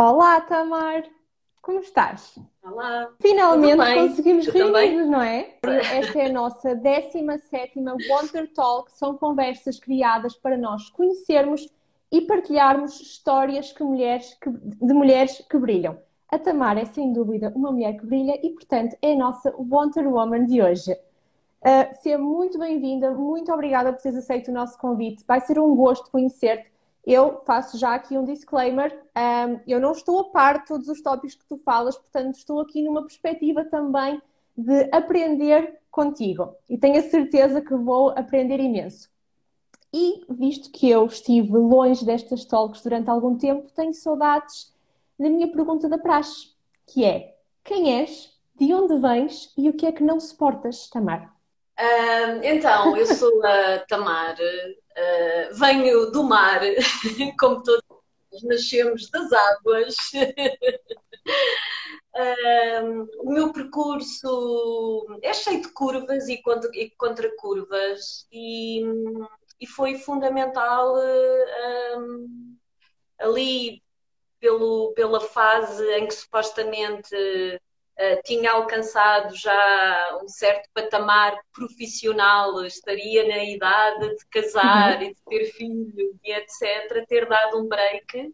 Olá, Tamar! Como estás? Olá! Finalmente conseguimos reunir-nos, não é? Esta é a nossa 17 Wonder Talk. São conversas criadas para nós conhecermos e partilharmos histórias que mulheres que, de mulheres que brilham. A Tamar é sem dúvida uma mulher que brilha e, portanto, é a nossa Wonder Woman de hoje. Uh, seja muito bem-vinda, muito obrigada por teres aceito o nosso convite. Vai ser um gosto conhecer-te eu faço já aqui um disclaimer. Um, eu não estou a par de todos os tópicos que tu falas, portanto, estou aqui numa perspectiva também de aprender contigo e tenho a certeza que vou aprender imenso. E visto que eu estive longe destas talks durante algum tempo, tenho saudades da minha pergunta da praxe, que é: quem és, de onde vens e o que é que não suportas, Tamar? Uh, então, eu sou a Tamar, uh, venho do mar, como todos nascemos das águas. Uh, o meu percurso é cheio de curvas e contra, e e, e foi fundamental ali pelo, pela fase em que supostamente uh, tinha alcançado já um certo patamar profissional, estaria na idade de casar uhum. e de ter filho e etc., ter dado um break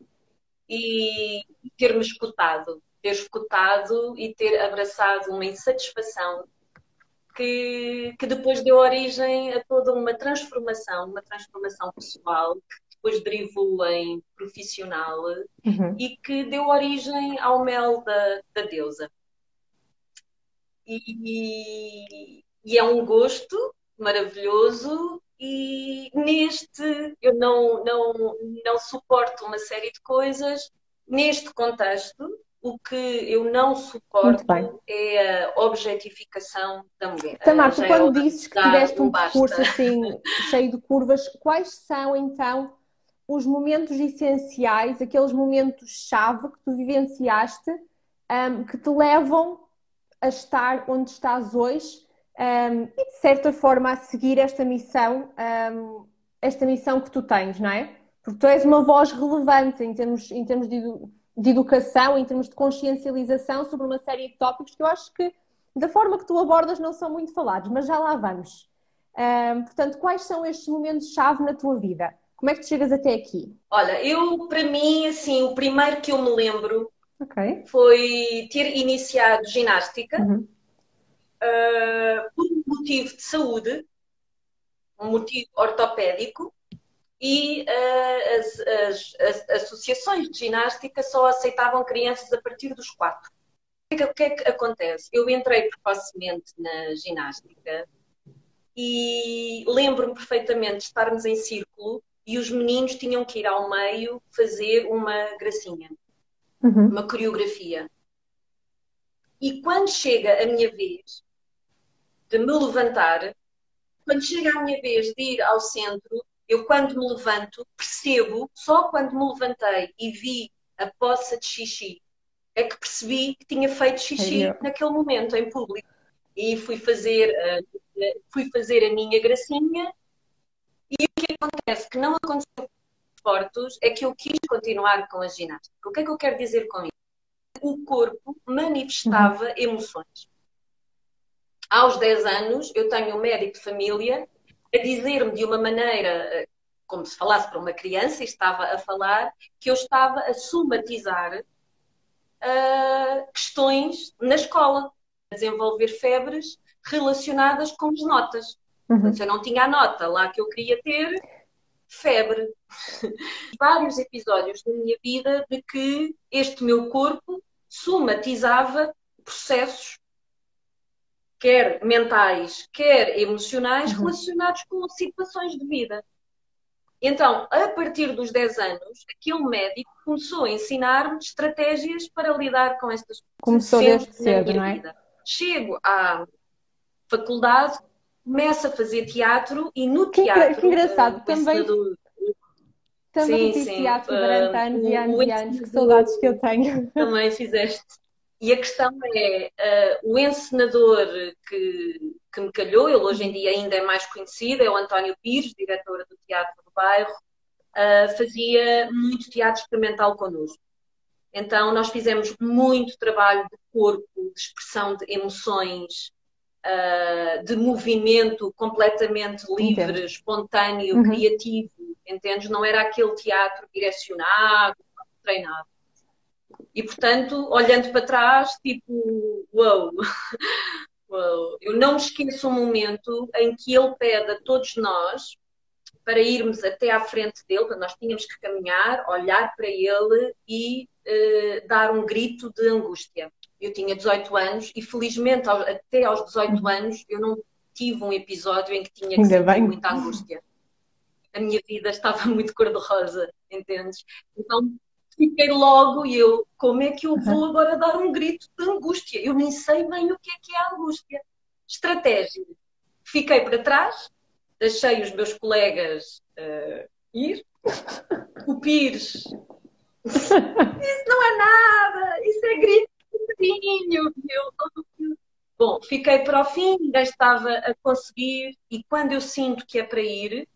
e ter-me escutado, ter escutado e ter abraçado uma insatisfação que, que depois deu origem a toda uma transformação, uma transformação pessoal que depois derivou em profissional uhum. e que deu origem ao mel da, da deusa e, e, é um gosto maravilhoso e neste eu não, não, não suporto uma série de coisas neste contexto o que eu não suporto é a objetificação da mulher. Tamar, tu é quando disses que tiveste um percurso assim cheio de curvas, quais são então os momentos essenciais, aqueles momentos-chave que tu vivenciaste um, que te levam a estar onde estás hoje um, e, de certa forma, a seguir esta missão, um, esta missão que tu tens, não é? Porque tu és uma voz relevante em termos, em termos de, de educação, em termos de consciencialização sobre uma série de tópicos que eu acho que, da forma que tu abordas, não são muito falados, mas já lá vamos. Um, portanto, quais são estes momentos-chave na tua vida? Como é que tu chegas até aqui? Olha, eu, para mim, assim, o primeiro que eu me lembro Okay. Foi ter iniciado ginástica uhum. uh, por um motivo de saúde, um motivo ortopédico, e uh, as, as, as, associações de ginástica só aceitavam crianças a partir dos quatro. O que, é que, é que acontece? Eu entrei precocemente na ginástica e lembro-me perfeitamente de estarmos em círculo e os meninos tinham que ir ao meio fazer uma gracinha uhum. uma coreografia. E quando chega a minha vez de me levantar, quando chega a minha vez de ir ao centro, eu quando me levanto percebo, só quando me levantei e vi a poça de xixi, é que percebi que tinha feito xixi naquele momento em público. E fui fazer, fui fazer a minha gracinha e o que acontece? Que não aconteceu desportos é que eu quis continuar com a ginástica. O que é que eu quero dizer com isso? O corpo manifestava uhum. emoções. Aos 10 anos, eu tenho um médico de família a dizer-me de uma maneira, como se falasse para uma criança, e estava a falar, que eu estava a somatizar uh, questões na escola, a desenvolver febres relacionadas com as notas. Uhum. Se eu não tinha a nota lá que eu queria ter, febre. Vários episódios da minha vida de que este meu corpo somatizava processos, quer mentais, quer emocionais, uhum. relacionados com situações de vida. Então, a partir dos 10 anos, aquele médico começou a ensinar-me estratégias para lidar com estas coisas. Começou desde cedo, não é? Vida. Chego à faculdade, começa a fazer teatro e no teatro. Que engraçado, uh, também. Do... Também sim, fiz sim. teatro durante uh, anos e anos e anos, que saudades que eu tenho. Também fizeste. E a questão é, uh, o encenador que, que me calhou, ele hoje em dia ainda é mais conhecido, é o António Pires, diretor do Teatro do Bairro, uh, fazia muito teatro experimental connosco. Então, nós fizemos muito trabalho de corpo, de expressão de emoções, uh, de movimento completamente livre, Entendo. espontâneo, uhum. criativo, entendes? Não era aquele teatro direcionado, treinado. E, portanto, olhando para trás, tipo, uau! Wow. Eu não me esqueço um momento em que ele pede a todos nós para irmos até à frente dele, nós tínhamos que caminhar, olhar para ele e uh, dar um grito de angústia. Eu tinha 18 anos e, felizmente, até aos 18 anos, eu não tive um episódio em que tinha que sentir muita angústia. A minha vida estava muito cor-de-rosa, entendes? Então, fiquei logo e eu, como é que eu vou agora dar um grito de angústia? Eu nem sei bem o que é que é a angústia. Estratégia. Fiquei para trás, deixei os meus colegas uh, ir. O Pires, isso não é nada, isso é grito Eu, Bom, fiquei para o fim, ainda estava a conseguir, e quando eu sinto que é para ir,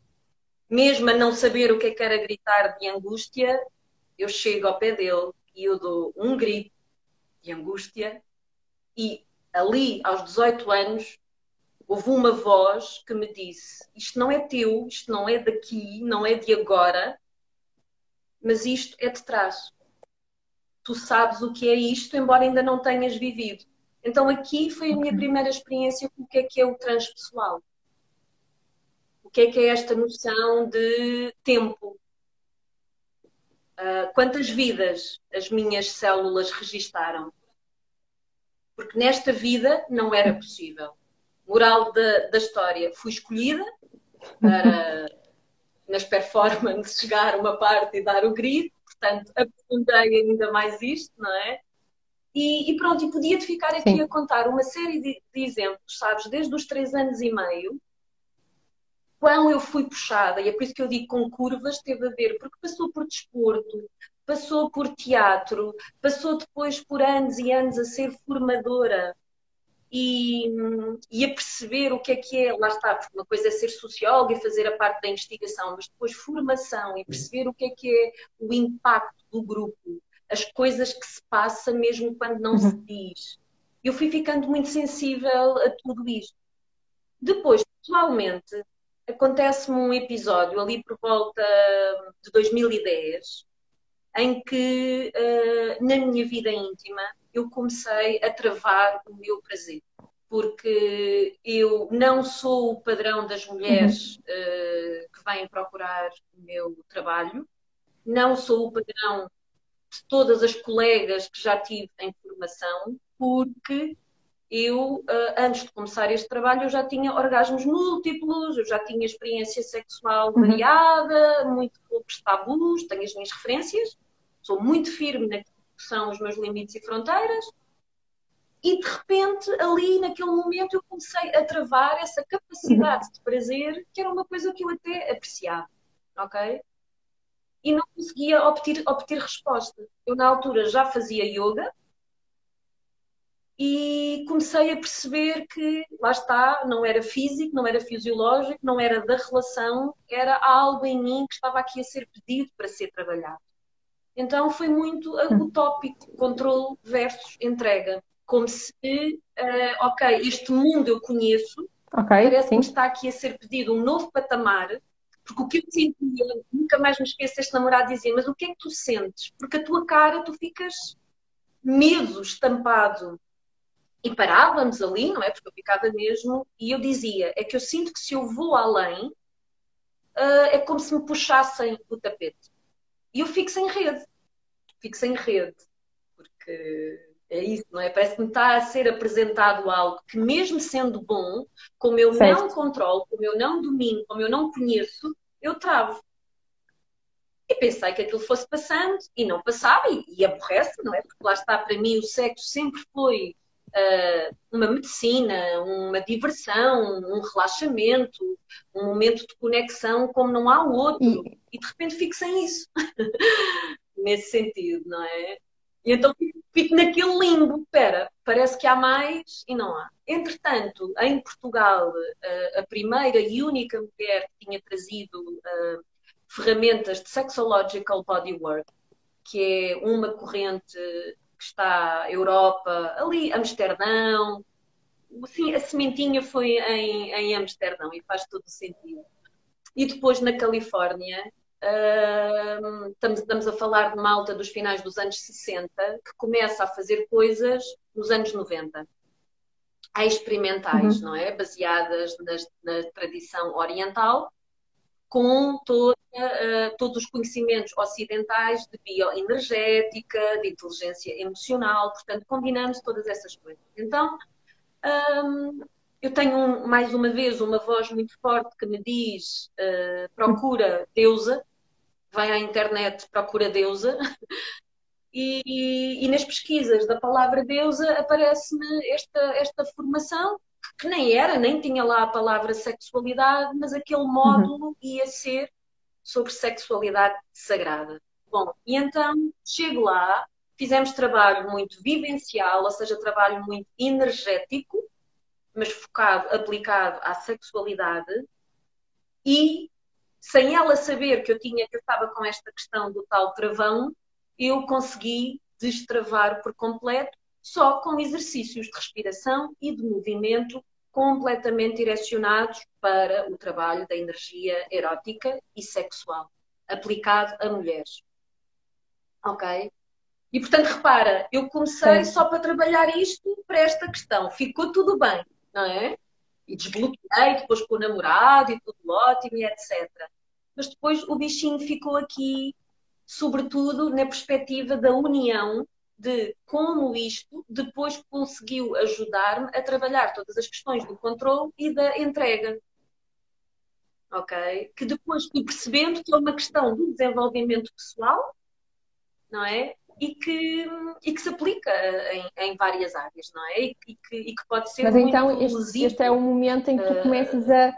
mesmo a não saber o que é que era gritar de angústia, eu chego ao pé dele e eu dou um grito de angústia e ali, aos 18 anos, houve uma voz que me disse: Isto não é teu, isto não é daqui, não é de agora, mas isto é de trás. Tu sabes o que é isto, embora ainda não tenhas vivido. Então, aqui foi a minha primeira experiência com o que é que é o transpessoal. O que é que é esta noção de tempo, Uh, quantas vidas as minhas células registaram? Porque nesta vida não era possível. Moral da, da história, fui escolhida para, nas performances, chegar uma parte e dar o grito, portanto, aprofundei ainda mais isto, não é? E, e pronto, e podia-te ficar aqui Sim. a contar uma série de, de exemplos, sabes, desde os três anos e meio, quão eu fui puxada, e é por isso que eu digo com curvas, teve a ver, porque passou por desporto, passou por teatro, passou depois por anos e anos a ser formadora e, e, a perceber o que é que é, lá está, porque uma coisa é ser socióloga e fazer a parte da investigação, mas depois formação e perceber o que é que é o impacto do grupo, as coisas que se passa mesmo quando não se uhum. diz. Eu fui ficando muito sensível a tudo isto. Depois, pessoalmente, acontece-me um episódio ali por volta de 2010 em que uh, na minha vida íntima eu comecei a travar o meu prazer porque eu não sou o padrão das mulheres uh, que vêm procurar o meu trabalho, não sou o padrão de todas as colegas que já tive em formação, porque eu, ah, antes de começar este trabalho, eu já tinha orgasmos múltiplos, eu já tinha experiência sexual uhum. variada, muito poucos tabus, tenho as minhas referências, sou muito firme naquilo que são os meus limites e fronteiras, e de repente, ali naquele momento, eu comecei a travar essa capacidade de prazer, que era uma coisa que eu até apreciava, ok? E não conseguia obter, obter resposta. Eu, na altura, já fazia yoga, e comecei a perceber que, lá está, não era físico, não era fisiológico, não era da relação, era algo em mim que estava aqui a ser pedido para ser trabalhado. Então foi muito o tópico, controle versus entrega. Como se, uh, ok, este mundo eu conheço, okay, parece que está aqui a ser pedido um novo patamar, porque o que eu sentia, nunca mais me esqueço, este namorado dizia, mas o que é que tu sentes? Porque a tua cara, tu ficas medo, estampado e parávamos ali, não é? Porque eu ficava mesmo, e eu dizia: é que eu sinto que se eu vou além, uh, é como se me puxassem o tapete. E eu fico sem rede. Fico sem rede. Porque é isso, não é? Parece que me está a ser apresentado algo que, mesmo sendo bom, como eu certo. não controlo, como eu não domino, como eu não conheço, eu travo. E pensei que aquilo fosse passando e não passava, e, e aborrece, não é? Porque lá está, para mim, o sexo sempre foi uh, uma medicina, uma diversão, um relaxamento, um momento de conexão como não há outro. E, e de repente fico sem isso. Nesse sentido, não é? E então fico naquele limbo, espera, parece que há mais e não há. Entretanto, em Portugal, a primeira e única mulher que tinha trazido uh, ferramentas de sexological bodywork, que é uma corrente que está Europa, ali Amsterdão, sim, a sementinha foi em, em Amsterdão e faz todo o sentido. E depois na Califórnia, uh, estamos, estamos a falar de malta dos finais dos anos 60, que começa a fazer coisas nos anos 90 experimentais, uhum. não é? Baseadas nas, na tradição oriental, com toda, uh, todos os conhecimentos ocidentais de bioenergética, de inteligência emocional, portanto, combinamos todas essas coisas. Então, um, eu tenho, mais uma vez, uma voz muito forte que me diz uh, procura deusa, vai à internet, procura deusa, e, e, nas pesquisas da palavra deusa aparece-me esta, esta formação, que nem era, nem tinha lá a palavra sexualidade, mas aquele módulo uhum. ia ser sobre sexualidade sagrada. Bom, e então chego lá, fizemos trabalho muito vivencial, ou seja, trabalho muito energético, mas focado, aplicado à sexualidade, e sem ela saber que eu tinha, que eu estava com esta questão do tal travão, eu consegui destravar por completo só com exercícios de respiração e de movimento completamente direcionados para o trabalho da energia erótica e sexual, aplicado a mulheres. Ok? E portanto, repara, eu comecei Sim. só para trabalhar isto para esta questão. Ficou tudo bem, não é? E desbloqueei depois com o namorado e tudo ótimo e etc. Mas depois o bichinho ficou aqui sobretudo na perspectiva da união de como isto depois conseguiu ajudar-me a trabalhar todas as questões do controle e da entrega. Ok? Que depois fui percebendo que é uma questão do desenvolvimento pessoal, não é? E que, e que se aplica em, em várias áreas, não é? E, que, e que pode ser Mas muito então este, este, é o momento em que tu eh, começas a,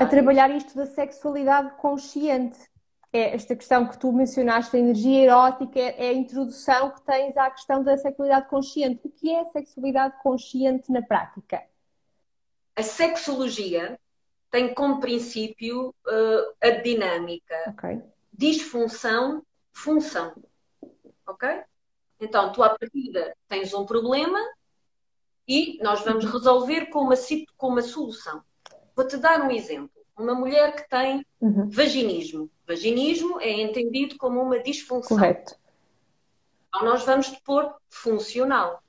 a trabalhar isto da sexualidade consciente é esta questão que tu mencionaste, a energia erótica, é a introdução que tens à questão da sexualidade consciente. O que é a sexualidade consciente na prática? A sexologia tem como princípio uh, a dinâmica. Okay. Disfunção, função. Ok? Então, tu à partida tens um problema e nós vamos resolver com uma, com uma solução. Vou-te dar um exemplo uma mulher que tem uhum. vaginismo. Vaginismo é entendido como uma disfunção. Correto. Então nós vamos pôr funcional.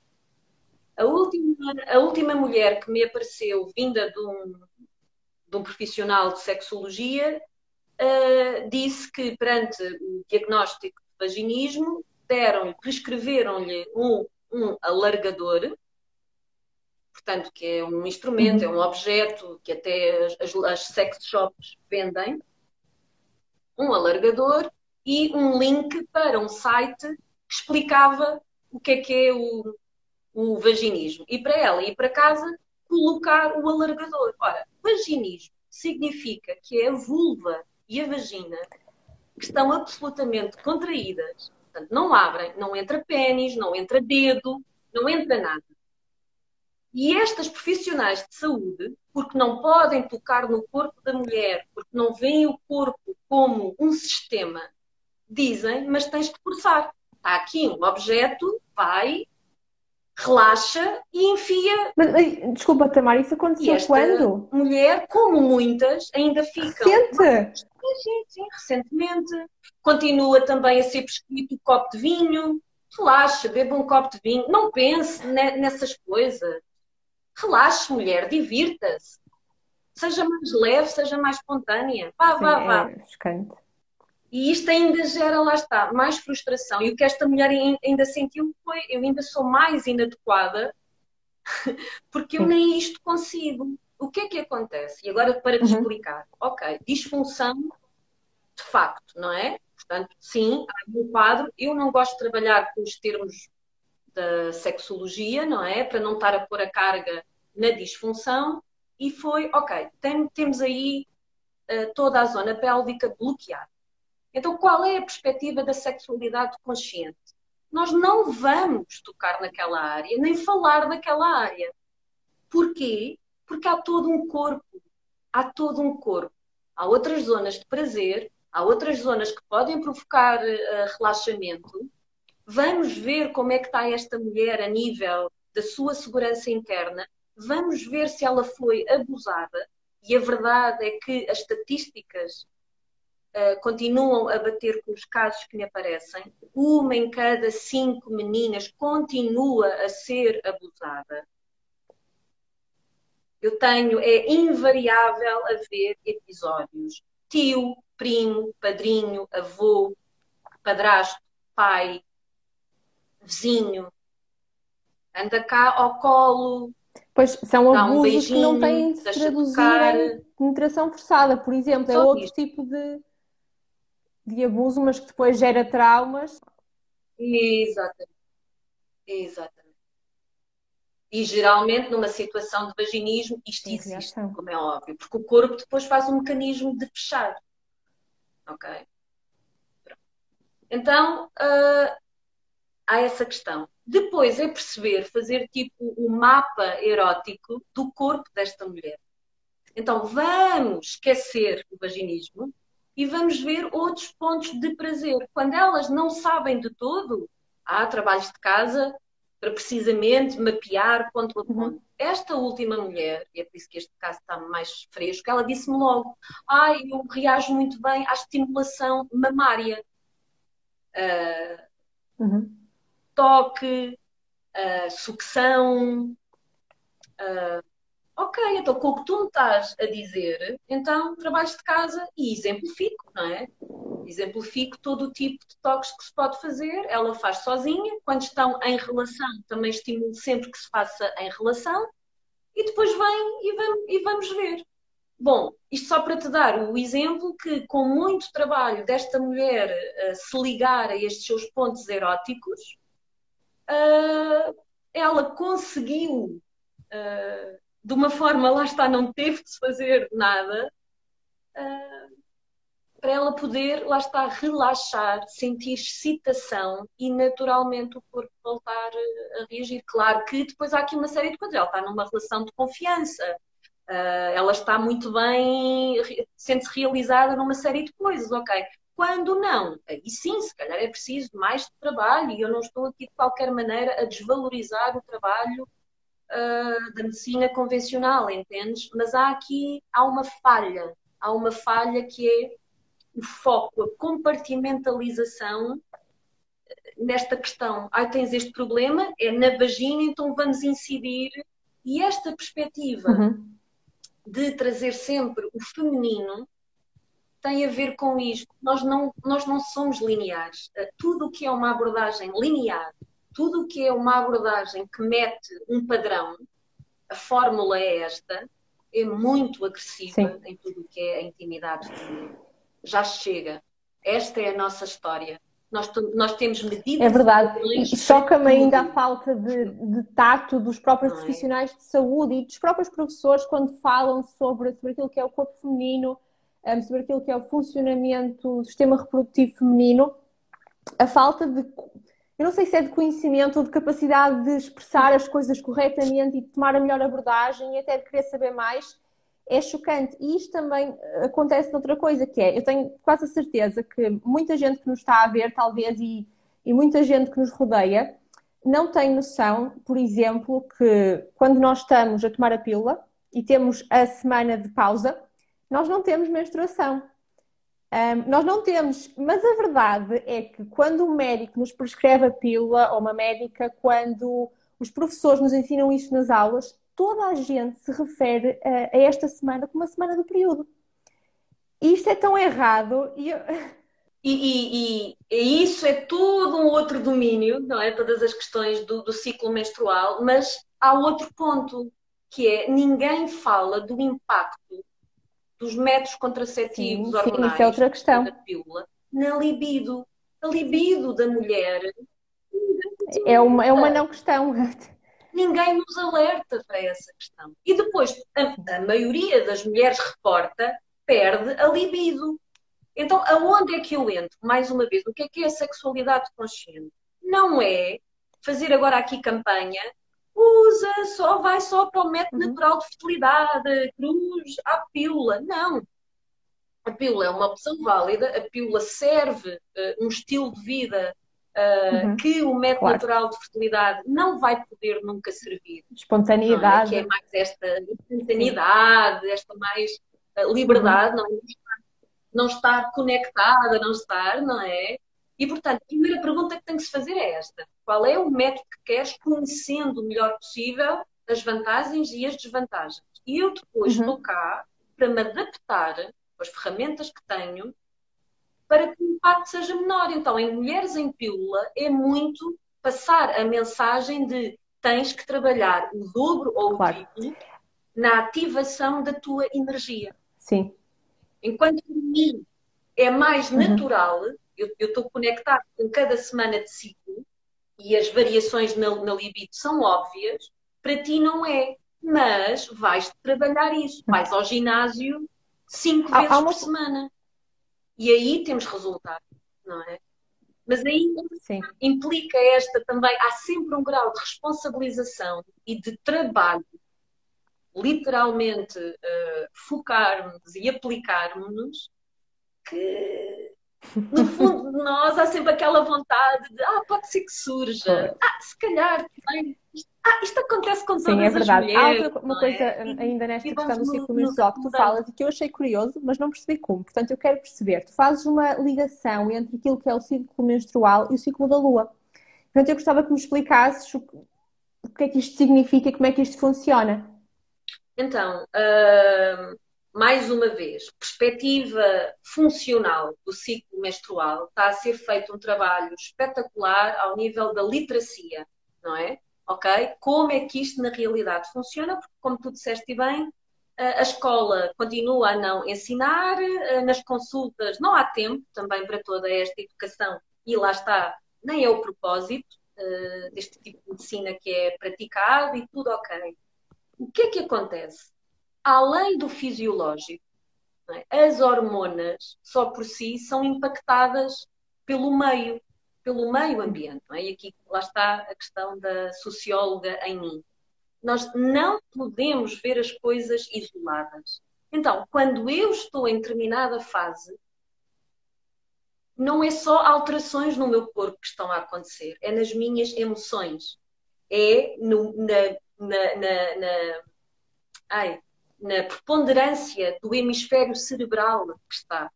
A última, a última mulher que me apareceu vinda de um, de um profissional de sexologia uh, disse que perante o diagnóstico de vaginismo deram prescreveram-lhe um, um alargador portanto, que é um instrumento, é um objeto que até as, as sex shops vendem, um alargador e um link para um site que explicava o que é que é o, o vaginismo. E para ela ir para casa, colocar o alargador. Ora, vaginismo significa que é a vulva e a vagina que estão absolutamente contraídas. Portanto, não abrem, não entra pênis, não entra dedo, não entra nada. E estas profissionais de saúde, porque não podem tocar no corpo da mulher, porque não veem o corpo como um sistema, dizem, mas tens que forçar. Está aqui um objeto, vai, relaxa e enfia. Mas, desculpa, Tamara, isso aconteceu quando? Mulher, como muitas, ainda ficam. Recente? Sim, sim, recentemente. Continua também a ser prescrito o copo de vinho. Relaxa, beba um copo de vinho. Não pense nessas coisas. Relaxe, mulher, divirta-se. Seja mais leve, seja mais espontânea. Vá, Sim, vá, vá. É e isto ainda gera, lá está, mais frustração. E o que esta mulher ainda sentiu foi: eu ainda sou mais inadequada porque eu nem isto consigo. O que é que acontece? E agora para te uhum. explicar. Ok, disfunção de facto, não é? Portanto, sim, há um quadro. Eu não gosto de trabalhar com os termos da sexologia, não é? Para não estar a pôr a carga na disfunção e foi, ok, tem, temos aí uh, toda a zona pélvica bloqueada. Então, qual é a perspectiva da sexualidade consciente? Nós não vamos tocar naquela área, nem falar daquela área. Porquê? Porque há todo um corpo. Há todo um corpo. Há outras zonas de prazer, há outras zonas que podem provocar uh, relaxamento Vamos ver como é que está esta mulher a nível da sua segurança interna. Vamos ver se ela foi abusada. E a verdade é que as estatísticas uh, continuam a bater com os casos que me aparecem. Uma em cada cinco meninas continua a ser abusada. Eu tenho, é invariável haver episódios. Tio, primo, padrinho, avô, padrasto, pai, vizinho, anda cá ao colo. Pois são abusos um que não têm de se traduzir em penetração forçada, por exemplo. é outro tipo de, de abuso, mas que depois gera traumas. Exatamente. Exatamente. E geralmente numa situação de vaginismo isto existe, como é óbvio, porque o corpo depois faz um mecanismo de fechar. Ok? Pronto. Então, uh, há essa questão. Depois é perceber, fazer tipo o um mapa erótico do corpo desta mulher. Então vamos esquecer o vaginismo e vamos ver outros pontos de prazer. Quando elas não sabem de todo, há trabalhos de casa para precisamente mapear ponto a ponto. Uhum. Esta última mulher, e é por isso que este caso está mais fresco, ela disse-me logo: ai, ah, eu reajo muito bem à estimulação mamária. Uh, uhum toque, uh, sucção. Uh, ok, então com o que tu me estás a dizer, então trabalhos de casa e exemplifico, não é? Exemplifico todo o tipo de toques que se pode fazer, ela faz sozinha, quando estão em relação, também estimulo sempre que se faça em relação, e depois vem e vamos, e vamos ver. Bom, isto só para te dar o exemplo que, com muito trabalho desta mulher uh, se ligar a estes seus pontos eróticos, uh, ela conseguiu, uh, de uma forma, lá está, não teve de se fazer nada, uh, para ela poder, lá está, relaxar, sentir excitação e naturalmente o corpo voltar a reagir. Claro que depois há aqui uma série de coisas, ela está numa relação de confiança. Uh, ela está muito bem, sente-se realizada numa série de coisas, ok? Quando não, aí sim, se calhar é preciso mais trabalho e eu não estou aqui de qualquer maneira a desvalorizar o trabalho uh, da medicina convencional, entendes? Mas há aqui, há uma falha, há uma falha que é o foco, a compartimentalização nesta questão. Ah, tens este problema, é na vagina, então vamos incidir. E esta perspectiva uhum. de trazer sempre o feminino tem a ver com isto. Nós não, nós não somos lineares. Eh, tudo o que é uma abordagem linear, tudo o que é uma abordagem que mete um padrão, a fórmula é esta, é muito agressiva Sim. em tudo o que é a intimidade. Já chega. Esta é a nossa história. Nós, nós temos medidas. É verdade. E choca-me ainda a falta de, de tato dos próprios é? profissionais de saúde e dos próprios professores quando falam sobre, sobre aquilo que é o corpo feminino um, sobre aquilo que é o funcionamento do sistema reprodutivo feminino, a falta de. Eu não sei se é de conhecimento ou de capacidade de expressar as coisas corretamente e de tomar a melhor abordagem e até de querer saber mais, é chocante. E isto também acontece noutra coisa, que é, eu tenho quase a certeza que muita gente que nos está a ver, talvez, e, e muita gente que nos rodeia, não tem noção, por exemplo, que quando nós estamos a tomar a pílula e temos a semana de pausa, nós não temos menstruação. Um, nós não temos, mas a verdade é que quando o médico nos prescreve a pílula, ou uma médica, quando os professores nos ensinam isto nas aulas, toda a gente se refere a, a esta semana como a semana do período. E isto é tão errado. E, eu... e, e, e, isso é todo um outro domínio, não é? Todas as questões do, do ciclo menstrual, mas há outro ponto, que é ninguém fala do impacto dos métodos contraceptivos sim, hormonais, sim, isso é outra questão. da pílula, na libido. A libido da mulher é uma, é uma não questão. Ninguém nos alerta para essa questão. E depois, a, a maioria das mulheres reporta perde a libido. Então, aonde é que eu entro? Mais uma vez, o que é que é a sexualidade consciente? Não é fazer agora aqui campanha usa, só vai só para o método uhum. natural de fertilidade, cruz, à pílula. Não. A pílula é uma opção válida, a pílula serve uh, um estilo de vida uh, uhum. que o método claro. natural de fertilidade não vai poder nunca servir. Espontaneidade. É? Que é mais esta espontaneidade, esta mais uh, liberdade, uhum. não, não estar conectada, não estar, não é? E, portanto, a primeira pergunta que tem que se fazer é esta: qual é o método que queres, conhecendo o melhor possível as vantagens e as desvantagens? E eu depois uhum. estou cá para me adaptar com as ferramentas que tenho para que o impacto seja menor. Então, em Mulheres em Pílula, é muito passar a mensagem de tens que trabalhar o dobro ou claro. o triplo na ativação da tua energia. Sim. Enquanto para mim é mais uhum. natural, eu estou conectado com cada semana de ciclo e as variações na, na libido são óbvias, para ti não é. Mas vais trabalhar isso. Vais ao ginásio cinco vezes há uma... por semana. E aí temos resultado, não é? Mas aí Sim. implica esta também, há sempre um grau de responsabilização e de trabalho, literalmente uh, focarmos e aplicarmos-nos, que no fundo de nós há sempre aquela vontade de ah, pode ser que surja, ah, se calhar também ah, isto acontece com todas Sim, é verdade. Mulheres, Há outra, uma coisa é? ainda nesta questão do ciclo menstrual que tu falas e que eu achei curioso, mas não percebi como. Portanto, eu quero perceber. Tu fazes uma ligação entre aquilo que é o ciclo menstrual e o ciclo da lua. Portanto, eu gostava que me explicasses o, o que é que isto significa e como é que isto funciona. Então, uh, mais uma vez, perspectiva funcional do ciclo menstrual, está a ser feito um trabalho espetacular ao nível da literacia, não é? ok? Como é que isto na realidade funciona? Porque, como tu disseste bem, a escola continua a não ensinar, nas consultas não há tempo também para toda esta educação e lá está, nem é o propósito uh, deste tipo de medicina que é praticado e tudo ok. O que é que acontece? Além do fisiológico, é? as hormonas só por si são impactadas pelo meio pelo meio ambiente. É? E aqui lá está a questão da socióloga em mim. Nós não podemos ver as coisas isoladas. Então, quando eu estou em determinada fase, não é só alterações no meu corpo que estão a acontecer, é nas minhas emoções, é no, na, na, na, na, ai, na preponderância do hemisfério cerebral que está.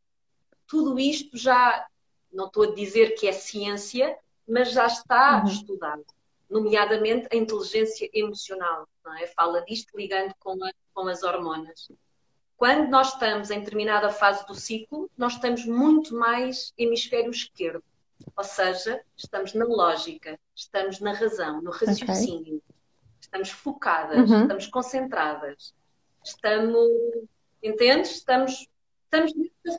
Tudo isto já não estou a dizer que é ciência, mas já está uhum. estudado, nomeadamente a inteligência emocional, não é? Fala disto ligando com, a, com as hormonas. Quando nós estamos em determinada fase do ciclo, nós estamos muito mais hemisfério esquerdo, ou seja, estamos na lógica, estamos na razão, no raciocínio, okay. estamos focadas, uhum. estamos concentradas, estamos, entendes? Estamos, estamos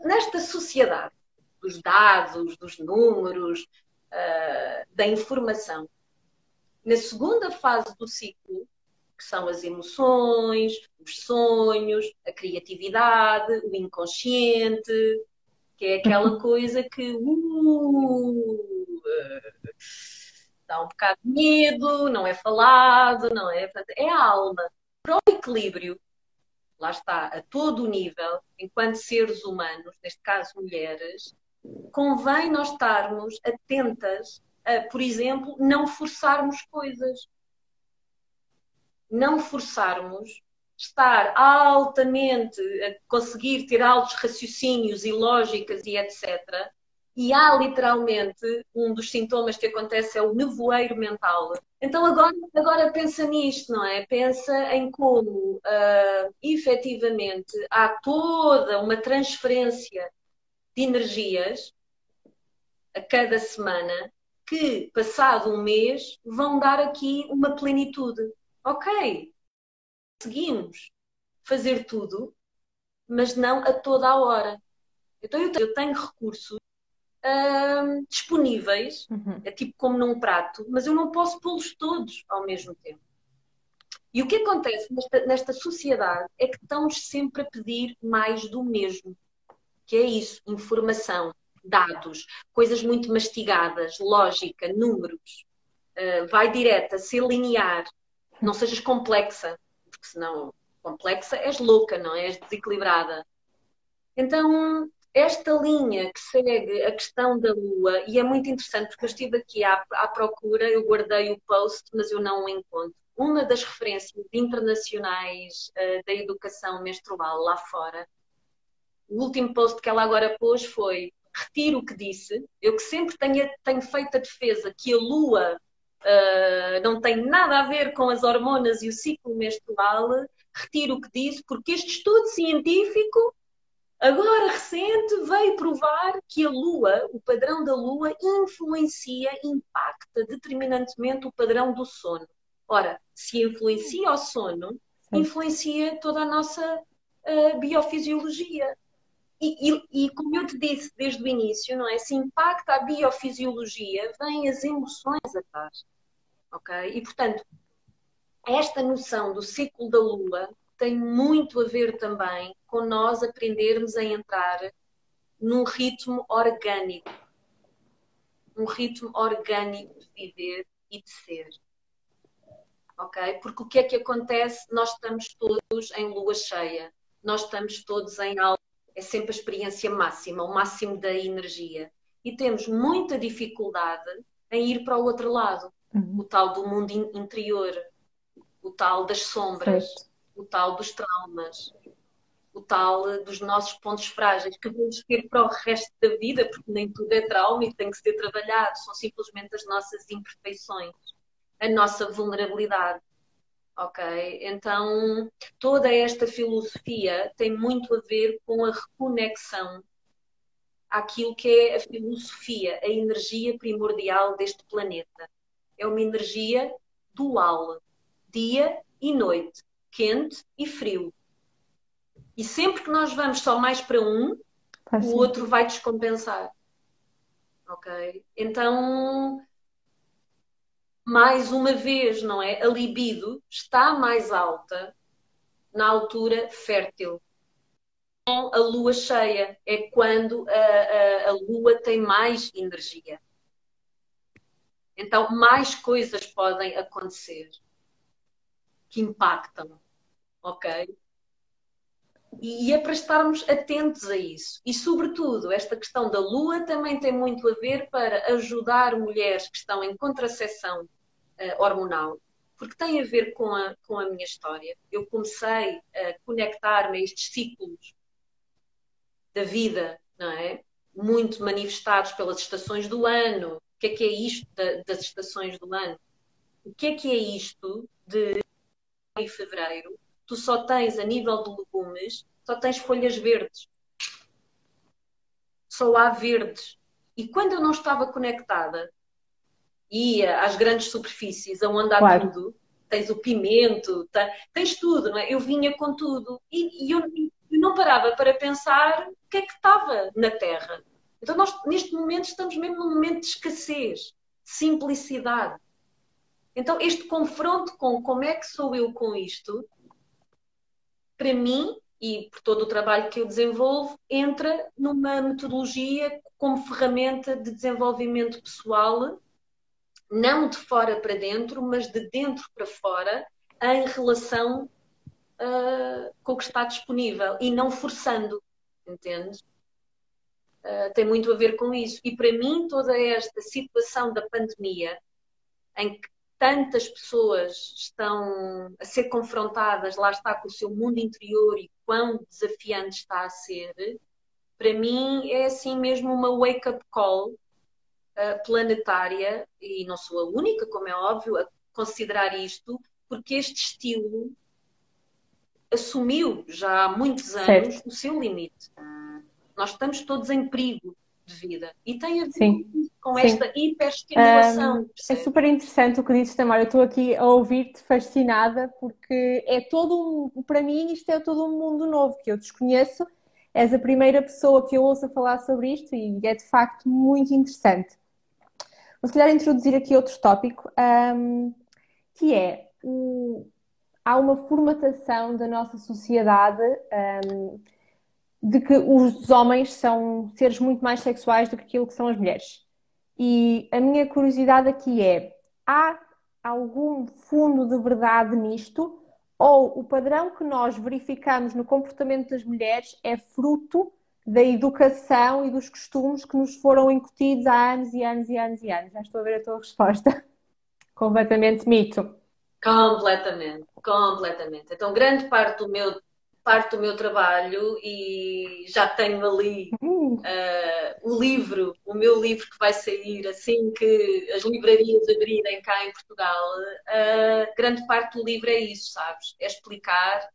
nesta sociedade dos dados, dos números, uh, da informação. Na segunda fase do ciclo, que são as emoções, os sonhos, a criatividade, o inconsciente, que é aquela coisa que uh, dá um bocado de medo, não é falado, não é? É a alma. Para o equilíbrio, lá está, a todo o nível, enquanto seres humanos, neste caso mulheres, convém nós estarmos atentas a, por exemplo, não forçarmos coisas. Não forçarmos estar altamente a conseguir ter altos raciocínios e lógicas e etc. E há literalmente um dos sintomas que acontece é o nevoeiro mental. Então agora, agora pensa nisto, não é? Pensa em como uh, efetivamente há toda uma transferência de energias a cada semana que, passado um mês, vão dar aqui uma plenitude. Ok, conseguimos fazer tudo, mas não a toda a hora. Então eu tenho recursos disponíveis, uhum. é tipo como num prato, mas eu não posso pô-los todos ao mesmo tempo. E o que acontece nesta, nesta sociedade é que estamos sempre a pedir mais do mesmo que é isso, informação, dados, coisas muito mastigadas, lógica, números. Uh, vai direta, ser linear, não sejas complexa, porque senão complexa és louca, não é? És desequilibrada. Então, esta linha que segue a questão da Lua, e é muito interessante porque eu estive aqui à, à procura, eu guardei o post, mas eu não o encontro. Uma das referências internacionais uh, da educação menstrual lá fora, o último post que ela agora pôs foi retiro o que disse, eu que sempre tenho, tenho feito a defesa que a Lua uh, não tem nada a ver com as hormonas e o ciclo menstrual, retiro o que disse, porque este estudo científico, agora recente, veio provar que a Lua, o padrão da Lua, influencia, impacta determinantemente o padrão do sono. Ora, se influencia o sono, influencia toda a nossa uh, biofisiologia. E, e, e, como eu te disse desde o início, não é? Se impacta a biofisiologia, vêm as emoções atrás. Ok? E portanto, esta noção do ciclo da Lua tem muito a ver também com nós aprendermos a entrar num ritmo orgânico. Um ritmo orgânico de viver e de ser. Ok? Porque o que é que acontece? Nós estamos todos em lua cheia. Nós estamos todos em alta é sempre a experiência máxima, o máximo da energia. E temos muita dificuldade em ir para o outro lado, uhum. o tal do mundo interior, o tal das sombras, certo. O tal dos traumas, o tal dos nossos pontos frágeis que vamos ter para o resto da vida, porque nem tudo é trauma e tem que ser trabalhado, são simplesmente as nossas imperfeições, a nossa vulnerabilidade ok? Então, toda esta filosofia tem muito a ver com a reconexão àquilo que é a filosofia, a energia primordial deste planeta. É uma energia dual, dia e noite, quente e frio. E sempre que nós vamos só mais para um, o outro vai descompensar. Ok? Então, mais uma vez, não é? A libido está mais alta na altura fértil. Com a lua cheia é quando a, a, a lua tem mais energia. Então, mais coisas podem acontecer que impactam, ok? E é para estarmos atentos a isso. E, sobretudo, esta questão da lua também tem muito a ver para ajudar mulheres que estão em contracepção uh, hormonal, porque tem a ver com a, com a minha história. Eu comecei a conectar-me a estes ciclos da vida, não é? Muito manifestados pelas estações do ano. O que é que é isto da, das estações do ano? O que é que é isto de em fevereiro tu só tens a nível de legumes, só tens folhas verdes. Só há verdes. E quando eu não estava conectada, ia às grandes superfícies, aonde há claro. tudo, tens o pimento, tens tudo, não é? Eu vinha com tudo. E, e eu, eu, não parava para pensar o que é que estava na Terra. Então nós, neste momento, estamos mesmo num momento de escassez, simplicidade. Então este confronto com como é que sou eu com isto, para mim, e por todo o trabalho que eu desenvolvo, entra numa metodologia como ferramenta de desenvolvimento pessoal, não de fora para dentro, mas de dentro para fora, em relação uh, com o que está disponível e não forçando, entende? Uh, tem muito a ver com isso. E para mim, toda esta situação da pandemia, em que tantas pessoas estão a ser confrontadas, lá está, com o seu mundo interior e quão desafiante está a ser, para mim é assim mesmo uma wake-up call uh, planetária, e não sou a única, como é óbvio, a considerar isto, porque este estilo assumiu já há muitos anos certo. o seu limite. Nós estamos todos em perigo de vida. E tem a ver Sim. Com esta hiperestimulação. Um, é super interessante o que dizes, Tamara. Eu estou aqui a ouvir-te fascinada porque é todo um, para mim, isto é todo um mundo novo que eu desconheço. És a primeira pessoa que eu ouço falar sobre isto e é de facto muito interessante. Vou se calhar introduzir aqui outro tópico, um, que é um, há uma formatação da nossa sociedade um, de que os homens são seres muito mais sexuais do que aquilo que são as mulheres. E a minha curiosidade aqui é: há algum fundo de verdade nisto? Ou o padrão que nós verificamos no comportamento das mulheres é fruto da educação e dos costumes que nos foram incutidos há anos e anos e anos e anos. Já estou a ver a tua resposta. Completamente mito. Completamente, completamente. Então, grande parte do meu parte do meu trabalho e já tenho ali uh, o livro, o meu livro que vai sair assim que as livrarias abrirem cá em Portugal. Uh, grande parte do livro é isso, sabes? É explicar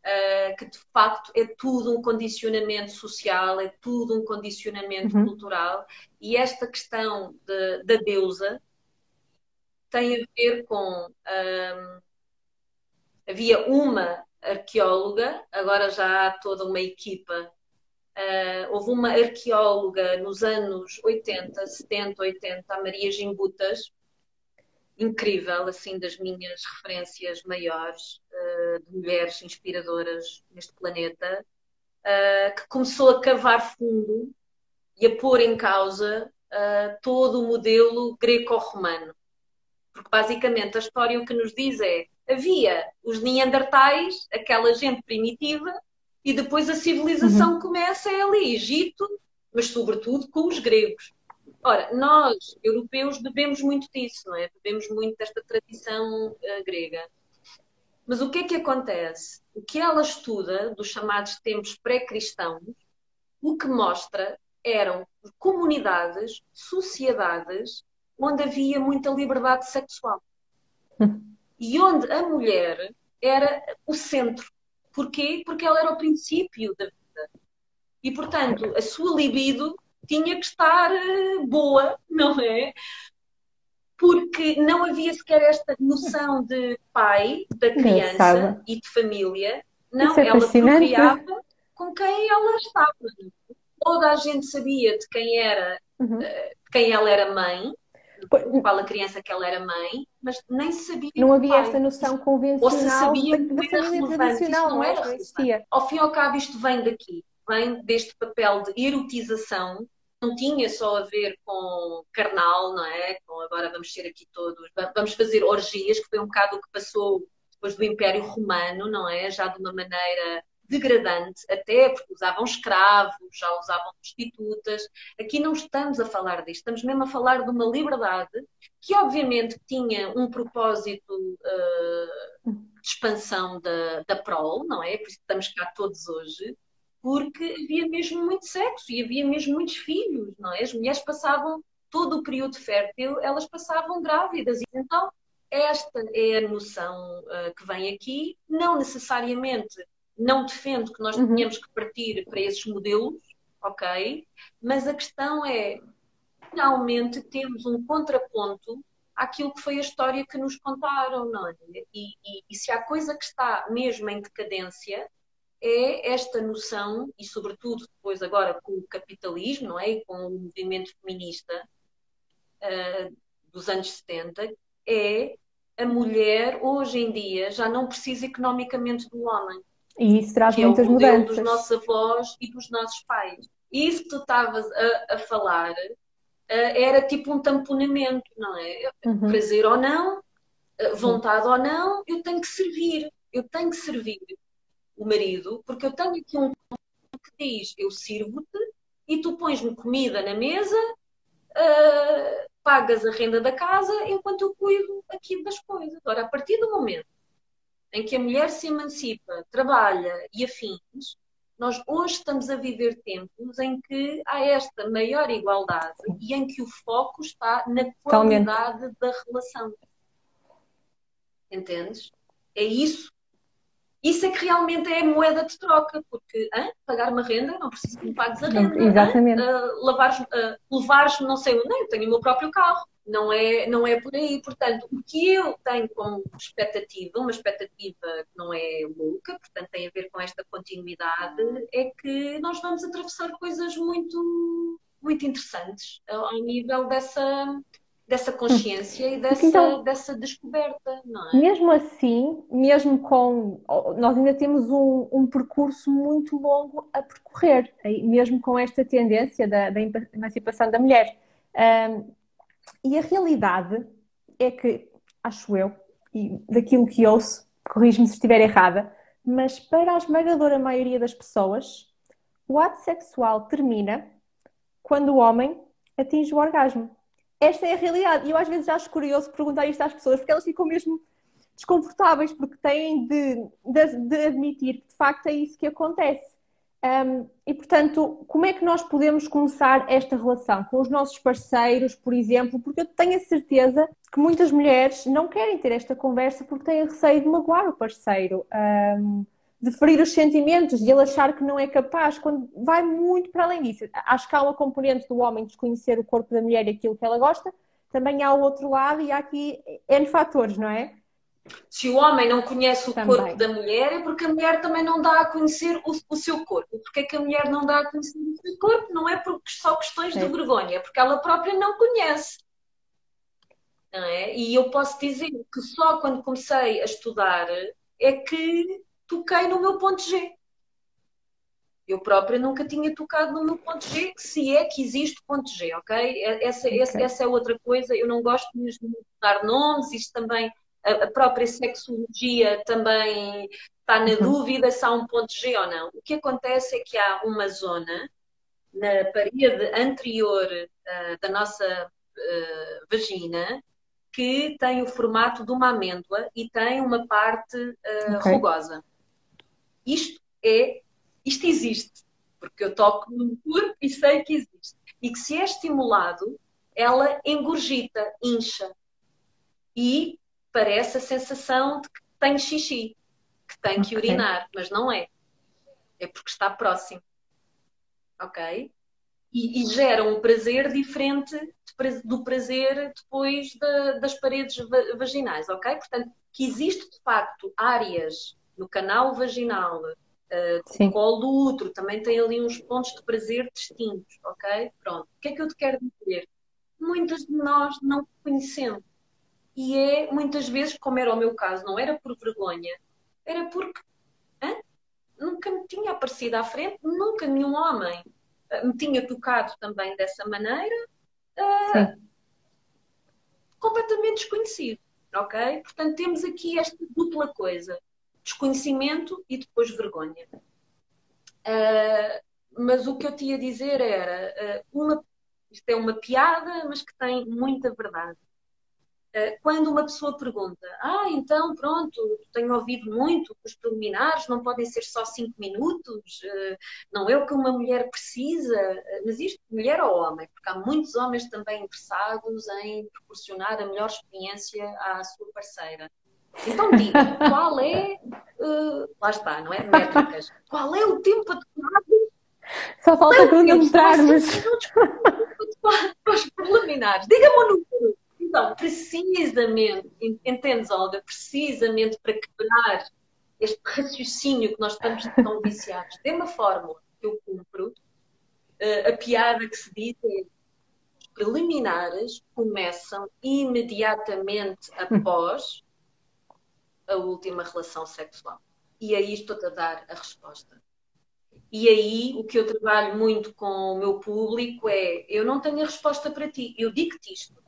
uh, que de facto é tudo um condicionamento social, é tudo um condicionamento uhum. cultural e esta questão de, da deusa tem a ver com. havia uma arqueóloga, agora já há toda uma equipa. Uh, houve uma arqueóloga nos anos 80, 70, 80, a Maria Gimbutas, incrível, assim, das minhas referências maiores uh, de mulheres inspiradoras neste planeta, uh, que começou a cavar fundo e a pôr em causa todo o modelo greco-romano. Porque basicamente a história o que nos diz é havia os Neandertais, aquela gente primitiva, e depois a civilização uhum. começa é ali, Egito, mas sobretudo com os gregos. Ora, nós, europeus, bebemos muito disso, não é? Bebemos muito desta tradição uh, grega. Mas o que é que acontece? O que ela estuda dos chamados tempos pré-cristãos, o que mostra eram comunidades, sociedades, onde havia muita liberdade sexual. E onde a mulher era o centro. Porquê? Porque ela era o princípio da vida. E, portanto, a sua libido tinha que estar eh, boa, não é? Porque não havia sequer esta noção de pai, da criança e de família. Não, é ela procriava com quem ela estava. Toda a gente sabia de quem era, uhum. Eh, de quem ela era mãe, qual a criança que ela era mãe, mas nem sabia. Não havia esta noção convencional Ou se sabia da, da família tradicional, não, era não existia. Ao fim e ao cabo, isto vem daqui, vem deste papel de erotização. Não tinha só a ver com carnal, não é? Com agora vamos ser aqui todos, vamos fazer orgias, que foi um bocado o que passou depois do Império Romano, não é? Já de uma maneira degradante, até porque usavam escravos, já usavam prostitutas. Aqui não estamos a falar disto, estamos mesmo a falar de uma liberdade que, obviamente, tinha um propósito uh, de expansão da, da prole, não é? Por isso estamos cá todos hoje, porque havia mesmo muito sexo e havia mesmo muitos filhos, não é? As mulheres passavam todo o período fértil, elas passavam grávidas. Então, esta é a noção uh, que vem aqui, não necessariamente não defendo que nós uhum. tenhamos que partir para esses modelos, ok? Mas a questão é, finalmente temos um contraponto àquilo que foi a história que nos contaram, não é? E, e, e se há coisa que está mesmo em decadência, é esta noção, e sobretudo depois agora com o capitalismo, não é? E com o movimento feminista uh, dos anos 70, é a mulher hoje em dia já não precisa economicamente do homem. E isso traz que muitas é o mudanças. dos nossos avós e dos nossos pais. E isso que tu estavas a, a, falar uh, era tipo um tamponamento, não é? Uhum. Prazer ou não, uh, vontade ou não, eu tenho que servir. Eu tenho que servir o marido, porque eu tenho aqui um que diz: eu sirvo-te e tu pões-me comida na mesa, uh, pagas a renda da casa enquanto eu cuido aqui das coisas. Agora, a partir do momento em que a mulher se emancipa, trabalha e afins, nós hoje estamos a viver tempos em que há esta maior igualdade e em que o foco está na qualidade da relação. Entendes? É isso. Isso é que realmente é moeda de troca, porque hein, pagar uma renda, não preciso que me pagues a renda. exatamente. Uh, lavares, uh, levares não sei onde, eu tenho o meu próprio carro não é, não é por aí. Portanto, o que eu tenho como expectativa, uma expectativa que não é louca, portanto tem a ver com esta continuidade, é que nós vamos atravessar coisas muito, muito interessantes ao nível dessa, dessa consciência e dessa, então, dessa descoberta, não é? Mesmo assim, mesmo com. Nós ainda temos um, um percurso muito longo a percorrer, mesmo com esta tendência da, da emancipação da mulher. Um, e a realidade é que, acho eu, e daquilo que ouço, corrijo-me se estiver errada, mas para a esmagadora maioria das pessoas, o ato sexual termina quando o homem atinge o orgasmo. Esta é a realidade. E eu às vezes acho curioso perguntar isto às pessoas, porque elas ficam mesmo desconfortáveis, porque têm de, de, de admitir que de facto é isso que acontece. Um, e portanto, como é que nós podemos começar esta relação com os nossos parceiros, por exemplo? Porque eu tenho a certeza que muitas mulheres não querem ter esta conversa porque têm receio de magoar o parceiro, um, de ferir os sentimentos, de ele achar que não é capaz, quando vai muito para além disso. Acho que há uma componente do homem desconhecer o corpo da mulher e aquilo que ela gosta, também há o outro lado e há aqui N fatores, não é? Se o homem não conhece o também. corpo da mulher, é porque a mulher também não dá a conhecer o, o, seu corpo. Porque é que a mulher não dá a conhecer o seu corpo? Não é porque só questões de vergonha, é porque ela própria não conhece. Não é? E eu posso dizer que só quando comecei a estudar é que toquei no meu ponto G. Eu própria nunca tinha tocado no meu ponto G, se é que existe ponto G, ok? Essa, okay. essa, essa é outra coisa. Eu não gosto mesmo de dar nomes, isto também a própria sexologia também está na uhum. dúvida se há um ponto G ou não. O que acontece é que há uma zona na parede anterior uh, da nossa uh, vagina que tem o formato de uma amêndoa e tem uma parte uh, okay. rugosa. Isto é, isto existe, porque eu toco no corpo e sei que existe. E que se é estimulado, ela engurgita, incha. E parece a sensação de que tem xixi, que tem que okay. urinar, mas não é. É porque está próximo. Ok? E, e gera um prazer diferente do prazer depois de, das paredes vaginais, ok? Portanto, que existe de facto áreas no canal vaginal, uh, colo do útero, também tem ali uns pontos de prazer distintos, ok? Pronto. O que é que eu te quero dizer? Muitas de nós não conhecemos e é muitas vezes, como era o meu caso, não era por vergonha, era porque hein? nunca me tinha aparecido à frente, nunca nenhum homem uh, me tinha tocado também dessa maneira, uh, completamente desconhecido, ok? Portanto, temos aqui esta dupla coisa: desconhecimento e depois vergonha. Uh, mas o que eu tinha a dizer era, uma, isto é uma piada, mas que tem muita verdade. Eh, quando uma pessoa pergunta, ah, então pronto, tenho ouvido muito que os preliminares não podem ser só cinco minutos, eh, não é o que uma mulher precisa, eh, mas isto mulher ou homem, porque há muitos homens também interessados em proporcionar a melhor experiência à sua parceira. Então diga, qual é, uh, lá está, não é? Métricas, qual é o tempo adequado só falta cronometrarmos. Para os preliminares. Diga-me o número. Então, precisamente, entendes, Olga, precisamente para quebrar este raciocínio que nós estamos tão viciados, tem uma fórmula que eu cumpro. Uh, a piada que se diz é os preliminares começam imediatamente após a última relação sexual. E aí estou-te a dar a resposta. E aí o que eu trabalho muito com o meu público é: eu não tenho a resposta para ti, eu digo-te isto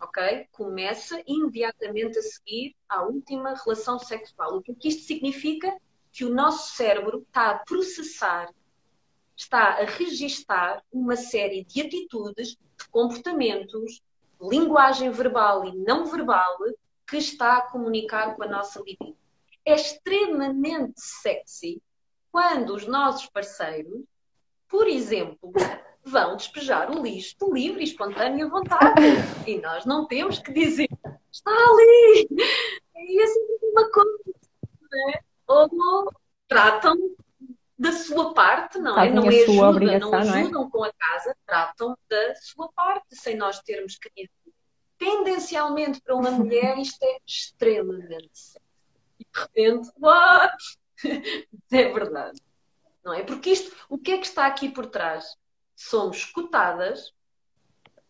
ok? Começa imediatamente a seguir à última relação sexual. O que, é que isto significa? Que o nosso cérebro está a processar, está a registar uma série de atitudes, de comportamentos, linguagem verbal e não verbal que está a comunicar com a nossa libido. É extremamente sexy quando os nossos parceiros, por exemplo, vão despejar o lixo de livre e espontânea vontade. E nós não temos que dizer, está ali! E assim uma coisa, né? Ou tratam da sua parte, não é? Não, é ajuda, não ajudam não é? com a casa, tratam da sua parte, sem nós termos que dizer. Tendencialmente para uma mulher isto é extremamente sério. E de repente, what? é verdade. Não é? Porque isto, o que é que está aqui por trás? Somos cotadas,